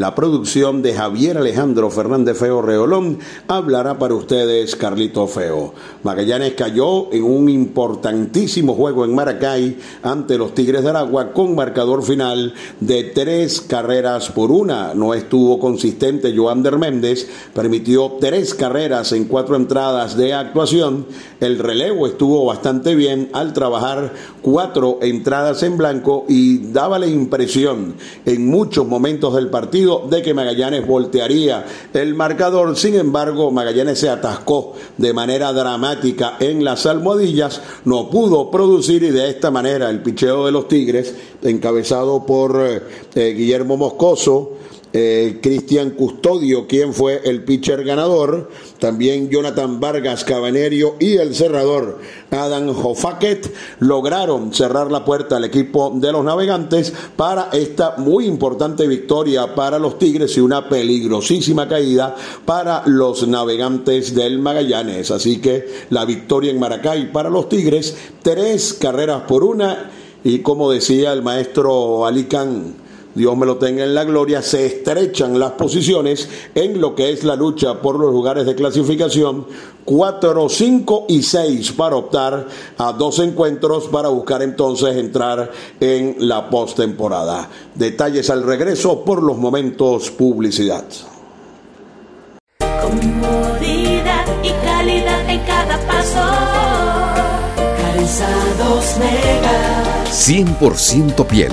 la producción de Javier Alejandro Fernández Feo Reolón, hablará para ustedes Carlito Feo. Magallanes cayó en un importantísimo juego en Maracay ante los Tigres de Aragua con marcador final de tres carreras por una. No estuvo consistente Joander Méndez, permitió tres carreras en cuatro entradas de actuación. El relevo estuvo bastante bien al trabajar cuatro entradas en blanco y daba la impresión en muchos momentos del partido de que Magallanes voltearía el marcador. Sin embargo, Magallanes se atascó de manera dramática en las almohadillas, no pudo producir y de esta manera el picheo de los Tigres, encabezado por eh, eh, Guillermo Moscoso, eh, Cristian Custodio, quien fue el pitcher ganador, también Jonathan Vargas Cabanerio y el cerrador Adam Hofaket lograron cerrar la puerta al equipo de los navegantes para esta muy importante victoria para los Tigres y una peligrosísima caída para los navegantes del Magallanes. Así que la victoria en Maracay para los Tigres, tres carreras por una y como decía el maestro Alicán, Dios me lo tenga en la gloria, se estrechan las posiciones en lo que es la lucha por los lugares de clasificación 4, 5 y 6 para optar a dos encuentros para buscar entonces entrar en la postemporada. Detalles al regreso por los momentos publicidad. Comodidad y calidad en cada paso. Calzados Mega. 100% piel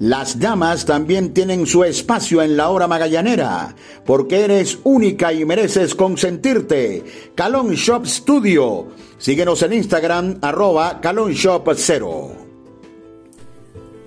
Las damas también tienen su espacio en la hora magallanera, porque eres única y mereces consentirte. Calon Shop Studio. Síguenos en Instagram, arroba Calon Shop 0.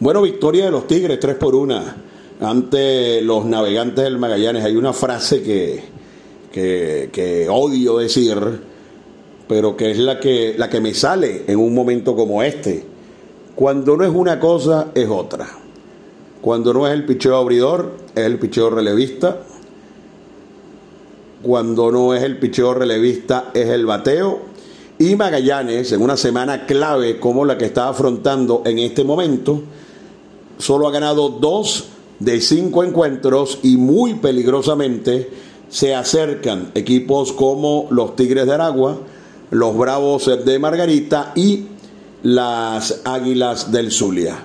Bueno, victoria de los Tigres, 3 por 1 ante los navegantes del Magallanes. Hay una frase que, que, odio decir, pero que es la que, la que me sale en un momento como este. Cuando no es una cosa, es otra. Cuando no es el picheo abridor, es el picheo relevista. Cuando no es el picheo relevista, es el bateo. Y Magallanes, en una semana clave como la que está afrontando en este momento, solo ha ganado dos de cinco encuentros y muy peligrosamente se acercan equipos como los Tigres de Aragua, los Bravos de Margarita y las Águilas del Zulia.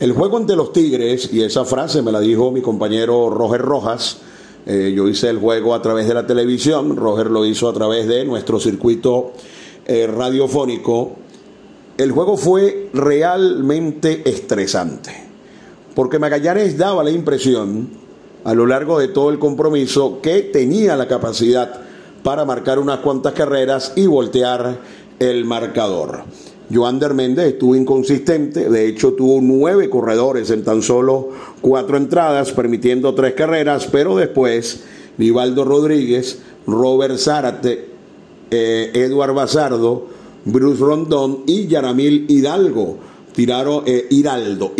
El juego ante los Tigres, y esa frase me la dijo mi compañero Roger Rojas, eh, yo hice el juego a través de la televisión, Roger lo hizo a través de nuestro circuito eh, radiofónico el juego fue realmente estresante, porque Magallanes daba la impresión a lo largo de todo el compromiso que tenía la capacidad para marcar unas cuantas carreras y voltear el marcador. Joander Méndez estuvo inconsistente, de hecho tuvo nueve corredores en tan solo cuatro entradas, permitiendo tres carreras, pero después Vivaldo Rodríguez, Robert Zárate, eh, Eduard Bazardo, Bruce Rondón y Yaramil Hidalgo tiraron, eh, Hiraldo,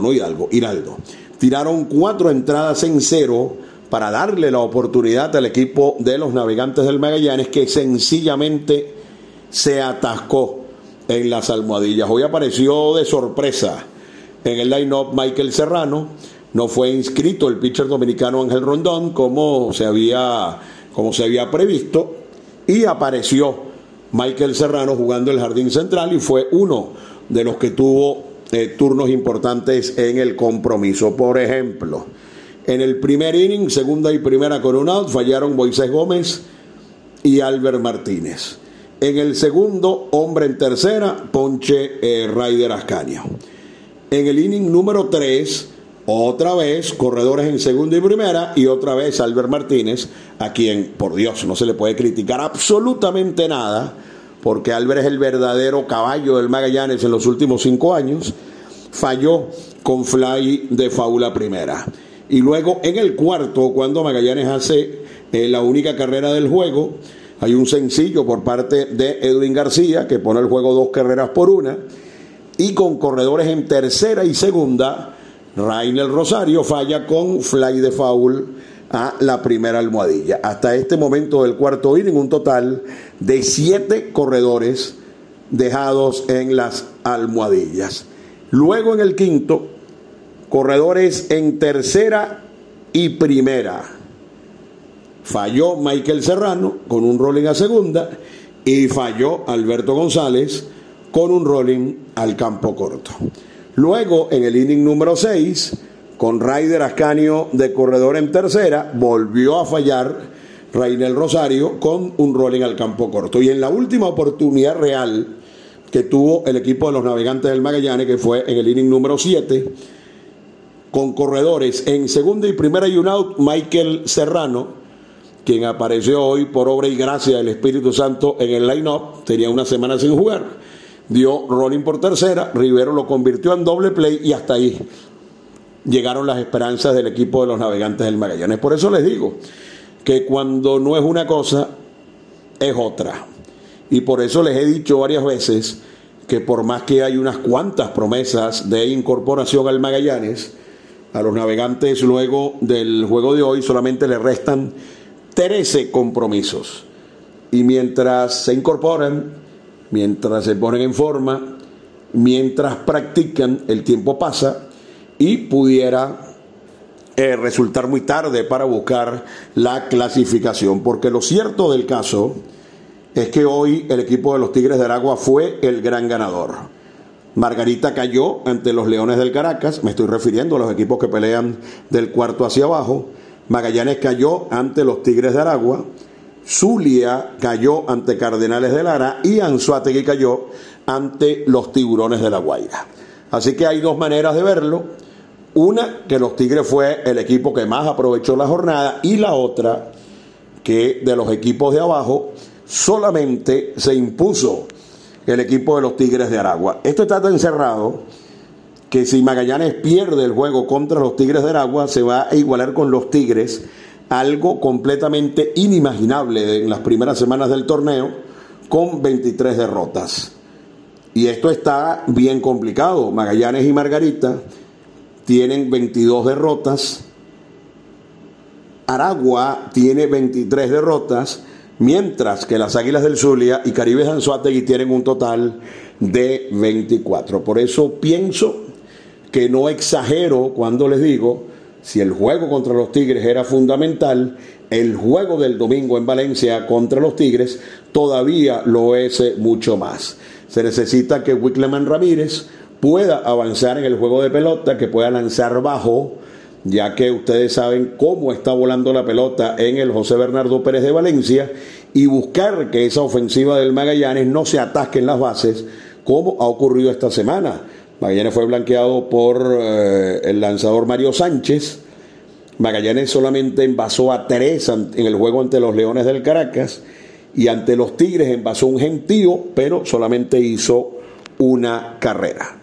no Hidalgo, Hiraldo, tiraron cuatro entradas en cero para darle la oportunidad al equipo de los navegantes del Magallanes que sencillamente se atascó en las almohadillas. Hoy apareció de sorpresa en el line-up Michael Serrano. No fue inscrito el pitcher dominicano Ángel Rondón como se había, como se había previsto. Y apareció Michael Serrano jugando el jardín central y fue uno de los que tuvo eh, turnos importantes en el compromiso. Por ejemplo, en el primer inning, segunda y primera con un out, fallaron Moisés Gómez y Albert Martínez. En el segundo, hombre en tercera, Ponche eh, Raider Ascanio. En el inning número 3, otra vez corredores en segunda y primera y otra vez Albert Martínez, a quien, por Dios, no se le puede criticar absolutamente nada, porque Albert es el verdadero caballo del Magallanes en los últimos cinco años, falló con fly de faula primera. Y luego en el cuarto, cuando Magallanes hace eh, la única carrera del juego, hay un sencillo por parte de Edwin García que pone el juego dos carreras por una. Y con corredores en tercera y segunda, Rainer Rosario falla con fly de foul a la primera almohadilla. Hasta este momento del cuarto inning, un total de siete corredores dejados en las almohadillas. Luego en el quinto, corredores en tercera y primera falló Michael Serrano con un rolling a segunda y falló Alberto González con un rolling al campo corto. Luego, en el inning número 6, con Ryder Ascanio de corredor en tercera, volvió a fallar Rainel Rosario con un rolling al campo corto. Y en la última oportunidad real que tuvo el equipo de los navegantes del Magallanes, que fue en el inning número 7, con corredores en segunda y primera y un out, Michael Serrano quien apareció hoy por obra y gracia del Espíritu Santo en el line-up, tenía una semana sin jugar, dio rolling por tercera, Rivero lo convirtió en doble play y hasta ahí llegaron las esperanzas del equipo de los navegantes del Magallanes. Por eso les digo que cuando no es una cosa, es otra. Y por eso les he dicho varias veces que por más que hay unas cuantas promesas de incorporación al Magallanes, a los navegantes luego del juego de hoy solamente le restan 13 compromisos. Y mientras se incorporan, mientras se ponen en forma, mientras practican, el tiempo pasa y pudiera eh, resultar muy tarde para buscar la clasificación. Porque lo cierto del caso es que hoy el equipo de los Tigres de Aragua fue el gran ganador. Margarita cayó ante los Leones del Caracas, me estoy refiriendo a los equipos que pelean del cuarto hacia abajo. Magallanes cayó ante los Tigres de Aragua, Zulia cayó ante Cardenales de Lara y Anzuategui cayó ante los Tiburones de la Guaira. Así que hay dos maneras de verlo. Una, que los Tigres fue el equipo que más aprovechó la jornada y la otra, que de los equipos de abajo solamente se impuso el equipo de los Tigres de Aragua. Esto está tan cerrado que si Magallanes pierde el juego contra los Tigres de Aragua, se va a igualar con los Tigres, algo completamente inimaginable en las primeras semanas del torneo, con 23 derrotas. Y esto está bien complicado. Magallanes y Margarita tienen 22 derrotas. Aragua tiene 23 derrotas, mientras que las Águilas del Zulia y Caribe Anzuategui tienen un total de 24. Por eso pienso que no exagero cuando les digo, si el juego contra los Tigres era fundamental, el juego del domingo en Valencia contra los Tigres todavía lo es eh, mucho más. Se necesita que Wickleman Ramírez pueda avanzar en el juego de pelota, que pueda lanzar bajo, ya que ustedes saben cómo está volando la pelota en el José Bernardo Pérez de Valencia, y buscar que esa ofensiva del Magallanes no se atasque en las bases como ha ocurrido esta semana. Magallanes fue blanqueado por eh, el lanzador Mario Sánchez. Magallanes solamente envasó a tres en el juego ante los Leones del Caracas y ante los Tigres envasó un gentío, pero solamente hizo una carrera.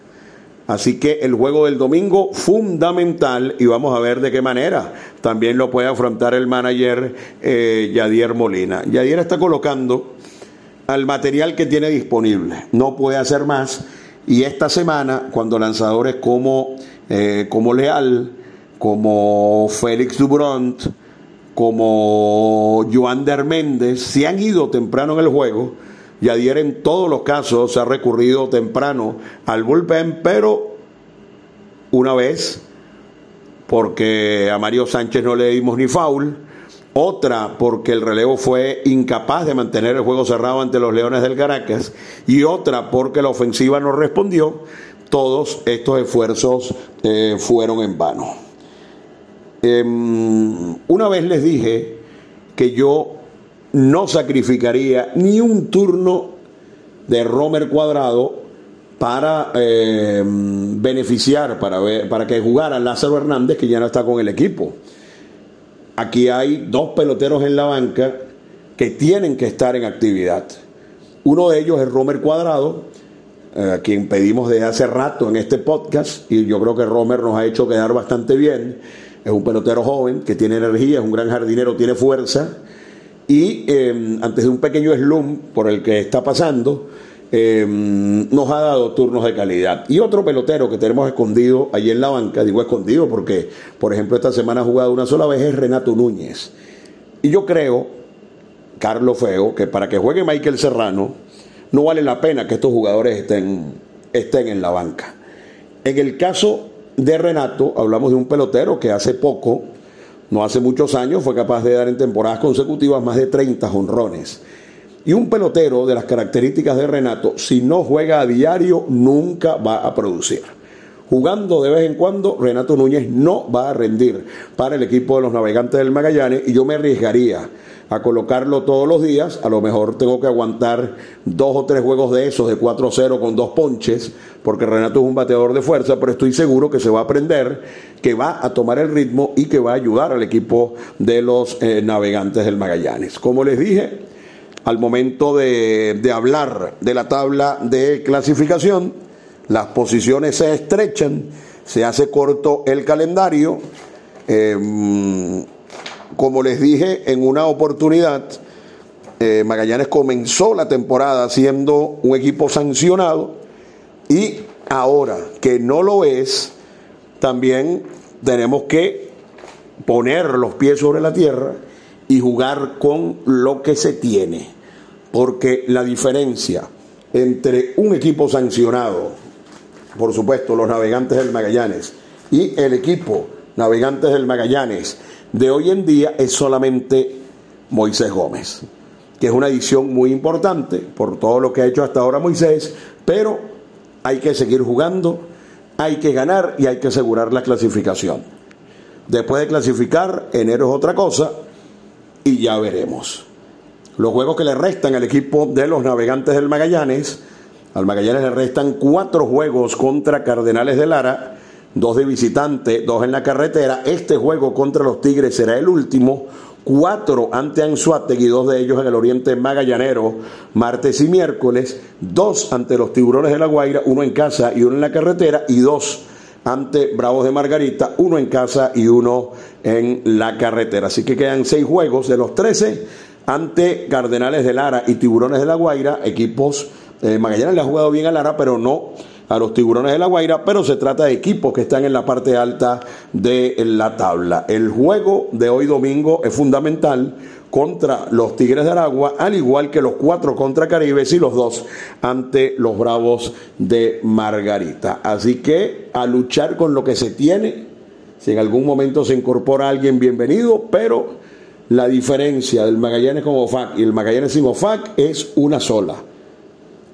Así que el juego del domingo fundamental y vamos a ver de qué manera. También lo puede afrontar el manager eh, Yadier Molina. Yadier está colocando al material que tiene disponible, no puede hacer más. Y esta semana cuando lanzadores como, eh, como Leal, como Félix Dubront, como Joander Méndez se han ido temprano en el juego, Yadier en todos los casos se ha recurrido temprano al bullpen, pero una vez porque a Mario Sánchez no le dimos ni foul, otra porque el relevo fue incapaz de mantener el juego cerrado ante los Leones del Caracas y otra porque la ofensiva no respondió, todos estos esfuerzos eh, fueron en vano. Em, una vez les dije que yo no sacrificaría ni un turno de Romer Cuadrado para eh, beneficiar, para, ver, para que jugara Lázaro Hernández, que ya no está con el equipo. Aquí hay dos peloteros en la banca que tienen que estar en actividad. Uno de ellos es Romer Cuadrado, eh, a quien pedimos desde hace rato en este podcast, y yo creo que Romer nos ha hecho quedar bastante bien. Es un pelotero joven que tiene energía, es un gran jardinero, tiene fuerza y eh, antes de un pequeño slump por el que está pasando, eh, nos ha dado turnos de calidad. Y otro pelotero que tenemos escondido allí en la banca, digo escondido porque, por ejemplo, esta semana ha jugado una sola vez, es Renato Núñez. Y yo creo, Carlos Feo, que para que juegue Michael Serrano, no vale la pena que estos jugadores estén, estén en la banca. En el caso de Renato, hablamos de un pelotero que hace poco no hace muchos años fue capaz de dar en temporadas consecutivas más de 30 honrones. Y un pelotero de las características de Renato, si no juega a diario, nunca va a producir. Jugando de vez en cuando, Renato Núñez no va a rendir para el equipo de los navegantes del Magallanes y yo me arriesgaría a colocarlo todos los días, a lo mejor tengo que aguantar dos o tres juegos de esos de 4-0 con dos ponches, porque Renato es un bateador de fuerza, pero estoy seguro que se va a aprender, que va a tomar el ritmo y que va a ayudar al equipo de los eh, navegantes del Magallanes. Como les dije, al momento de, hablar de la tabla de clasificación, las posiciones se estrechan, se hace corto el calendario. Em, como les dije en una oportunidad, eh, Magallanes comenzó la temporada siendo un equipo sancionado y ahora que no lo es, también tenemos que poner los pies sobre la tierra y jugar con lo que se tiene. Porque la diferencia entre un equipo sancionado, por supuesto, los navegantes del Magallanes, y el equipo navegantes del Magallanes, de hoy en día es solamente Moisés Gómez, que es una edición muy importante por todo lo que ha hecho hasta ahora Moisés, pero hay que seguir jugando, hay que ganar y hay que asegurar la clasificación. Después de clasificar, enero es otra cosa y ya veremos. Los juegos que le restan al equipo de los navegantes del Magallanes, al Magallanes le restan cuatro juegos contra Cardenales de Lara, dos de visitante, dos en la carretera. Este juego contra los Tigres será el último. Cuatro ante Anzuategui, dos de ellos en el Oriente Magallanero, martes y miércoles. Dos ante los Tiburones de la Guaira, uno en casa y uno en la carretera. Y dos ante Bravos de Margarita, uno en casa y uno en la carretera. Así que quedan seis juegos de los trece ante Cardenales de Lara y Tiburones de la Guaira, equipos. Eh, Magallanes le ha jugado bien a Lara, pero no a los tiburones de la Guaira, pero se trata de equipos que están en la parte alta de la tabla. El juego de hoy domingo es fundamental contra los Tigres de Aragua, al igual que los cuatro contra Caribes y los dos ante los Bravos de Margarita. Así que a luchar con lo que se tiene, si en algún momento se incorpora alguien, bienvenido, pero la diferencia del Magallanes con OFAC y el Magallanes sin OFAC es una sola,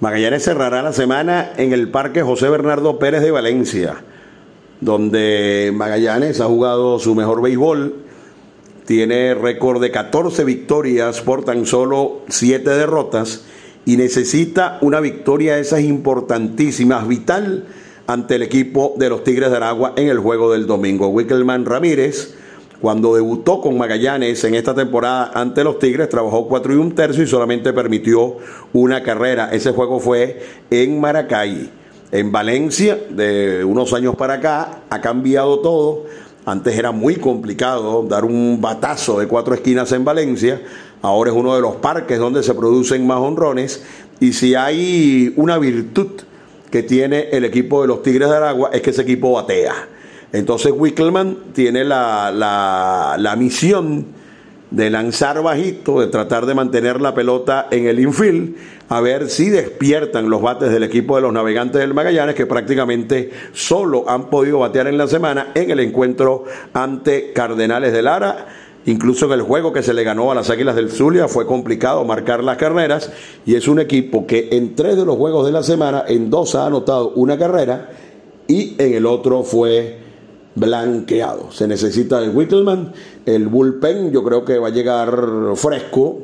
Magallanes cerrará la semana en el Parque José Bernardo Pérez de Valencia, donde Magallanes ha jugado su mejor béisbol, tiene récord de 14 victorias por tan solo 7 derrotas y necesita una victoria de esas importantísimas, vital, ante el equipo de los Tigres de Aragua en el juego del domingo. Wickelman Ramírez cuando debutó con Magallanes en esta temporada ante los Tigres, trabajó cuatro y un tercio y solamente permitió una carrera. Ese juego fue en Maracay. En Valencia, de unos años para acá, ha cambiado todo. Antes era muy complicado dar un batazo de cuatro esquinas en Valencia. Ahora es uno de los parques donde se producen más honrones. Y si hay una virtud que tiene el equipo de los Tigres de Aragua es que ese equipo batea entonces Wickelman tiene la, la, misión de lanzar bajito, de tratar de mantener la pelota en el infield, a ver si despiertan los bates del equipo de los navegantes del Magallanes, que prácticamente solo han podido batear en la semana en el encuentro ante Cardenales de Lara. Incluso en el juego que se le ganó a las Águilas del Zulia fue complicado marcar las carreras y es un equipo que en tres de los juegos de la semana, en dos ha anotado una carrera y en el otro fue blanqueado. Se necesita el Whittleman, el bullpen, yo creo que va a llegar fresco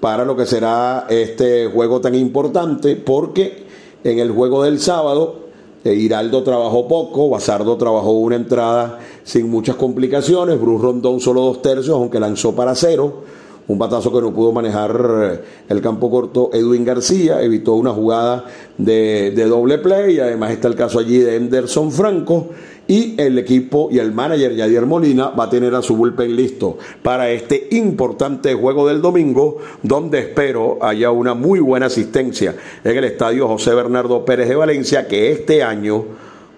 para lo que será este juego tan importante, porque en el juego del sábado eh, Hiraldo trabajó poco, Bazardo trabajó una entrada sin muchas complicaciones, Bruce Rondón solo dos tercios, aunque lanzó para cero un batazo que no pudo manejar eh, el campo corto Edwin García, evitó una jugada de, de doble play, además está el caso allí de Anderson Franco y el equipo y el manager Yadier Molina va a tener a su bullpen listo para este importante juego del domingo, donde espero haya una muy buena asistencia en el estadio José Bernardo Pérez de Valencia, que este año,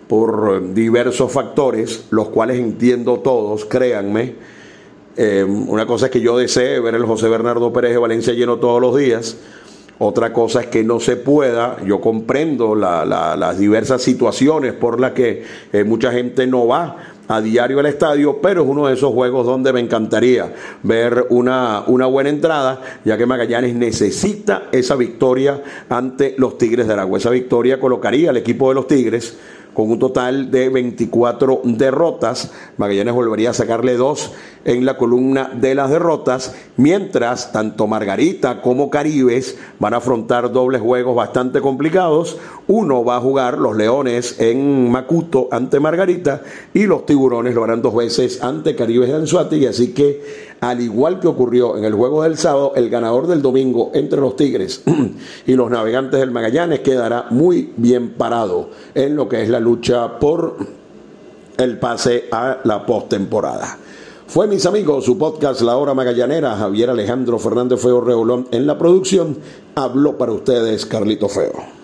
por diversos factores, los cuales entiendo todos, créanme, eh, una cosa es que yo desee ver el José Bernardo Pérez de Valencia lleno todos los días. Otra cosa es que no se pueda. Yo comprendo las diversas situaciones por las que eh, mucha gente no va a diario al estadio, pero es uno de esos juegos donde me encantaría ver una, una buena entrada, ya que Magallanes necesita esa victoria ante los Tigres de Aragua. Esa victoria colocaría al equipo de los Tigres con un total de 24 derrotas. Magallanes volvería a sacarle dos en la columna de las derrotas, mientras tanto Margarita como Caribes van a afrontar dobles juegos bastante complicados. Uno va a jugar los Leones en Macuto ante Margarita y los Tiburones lo harán dos veces ante Caribes de Anzuategui, así que al igual que ocurrió en el juego del sábado, el ganador del domingo entre los Tigres y los navegantes del Magallanes quedará muy bien parado en lo que es la lucha por el pase a la postemporada. Fue, mis amigos, su podcast La Hora Magallanera. Javier Alejandro Fernández Feo Reolón en la producción. Habló para ustedes Carlito Feo.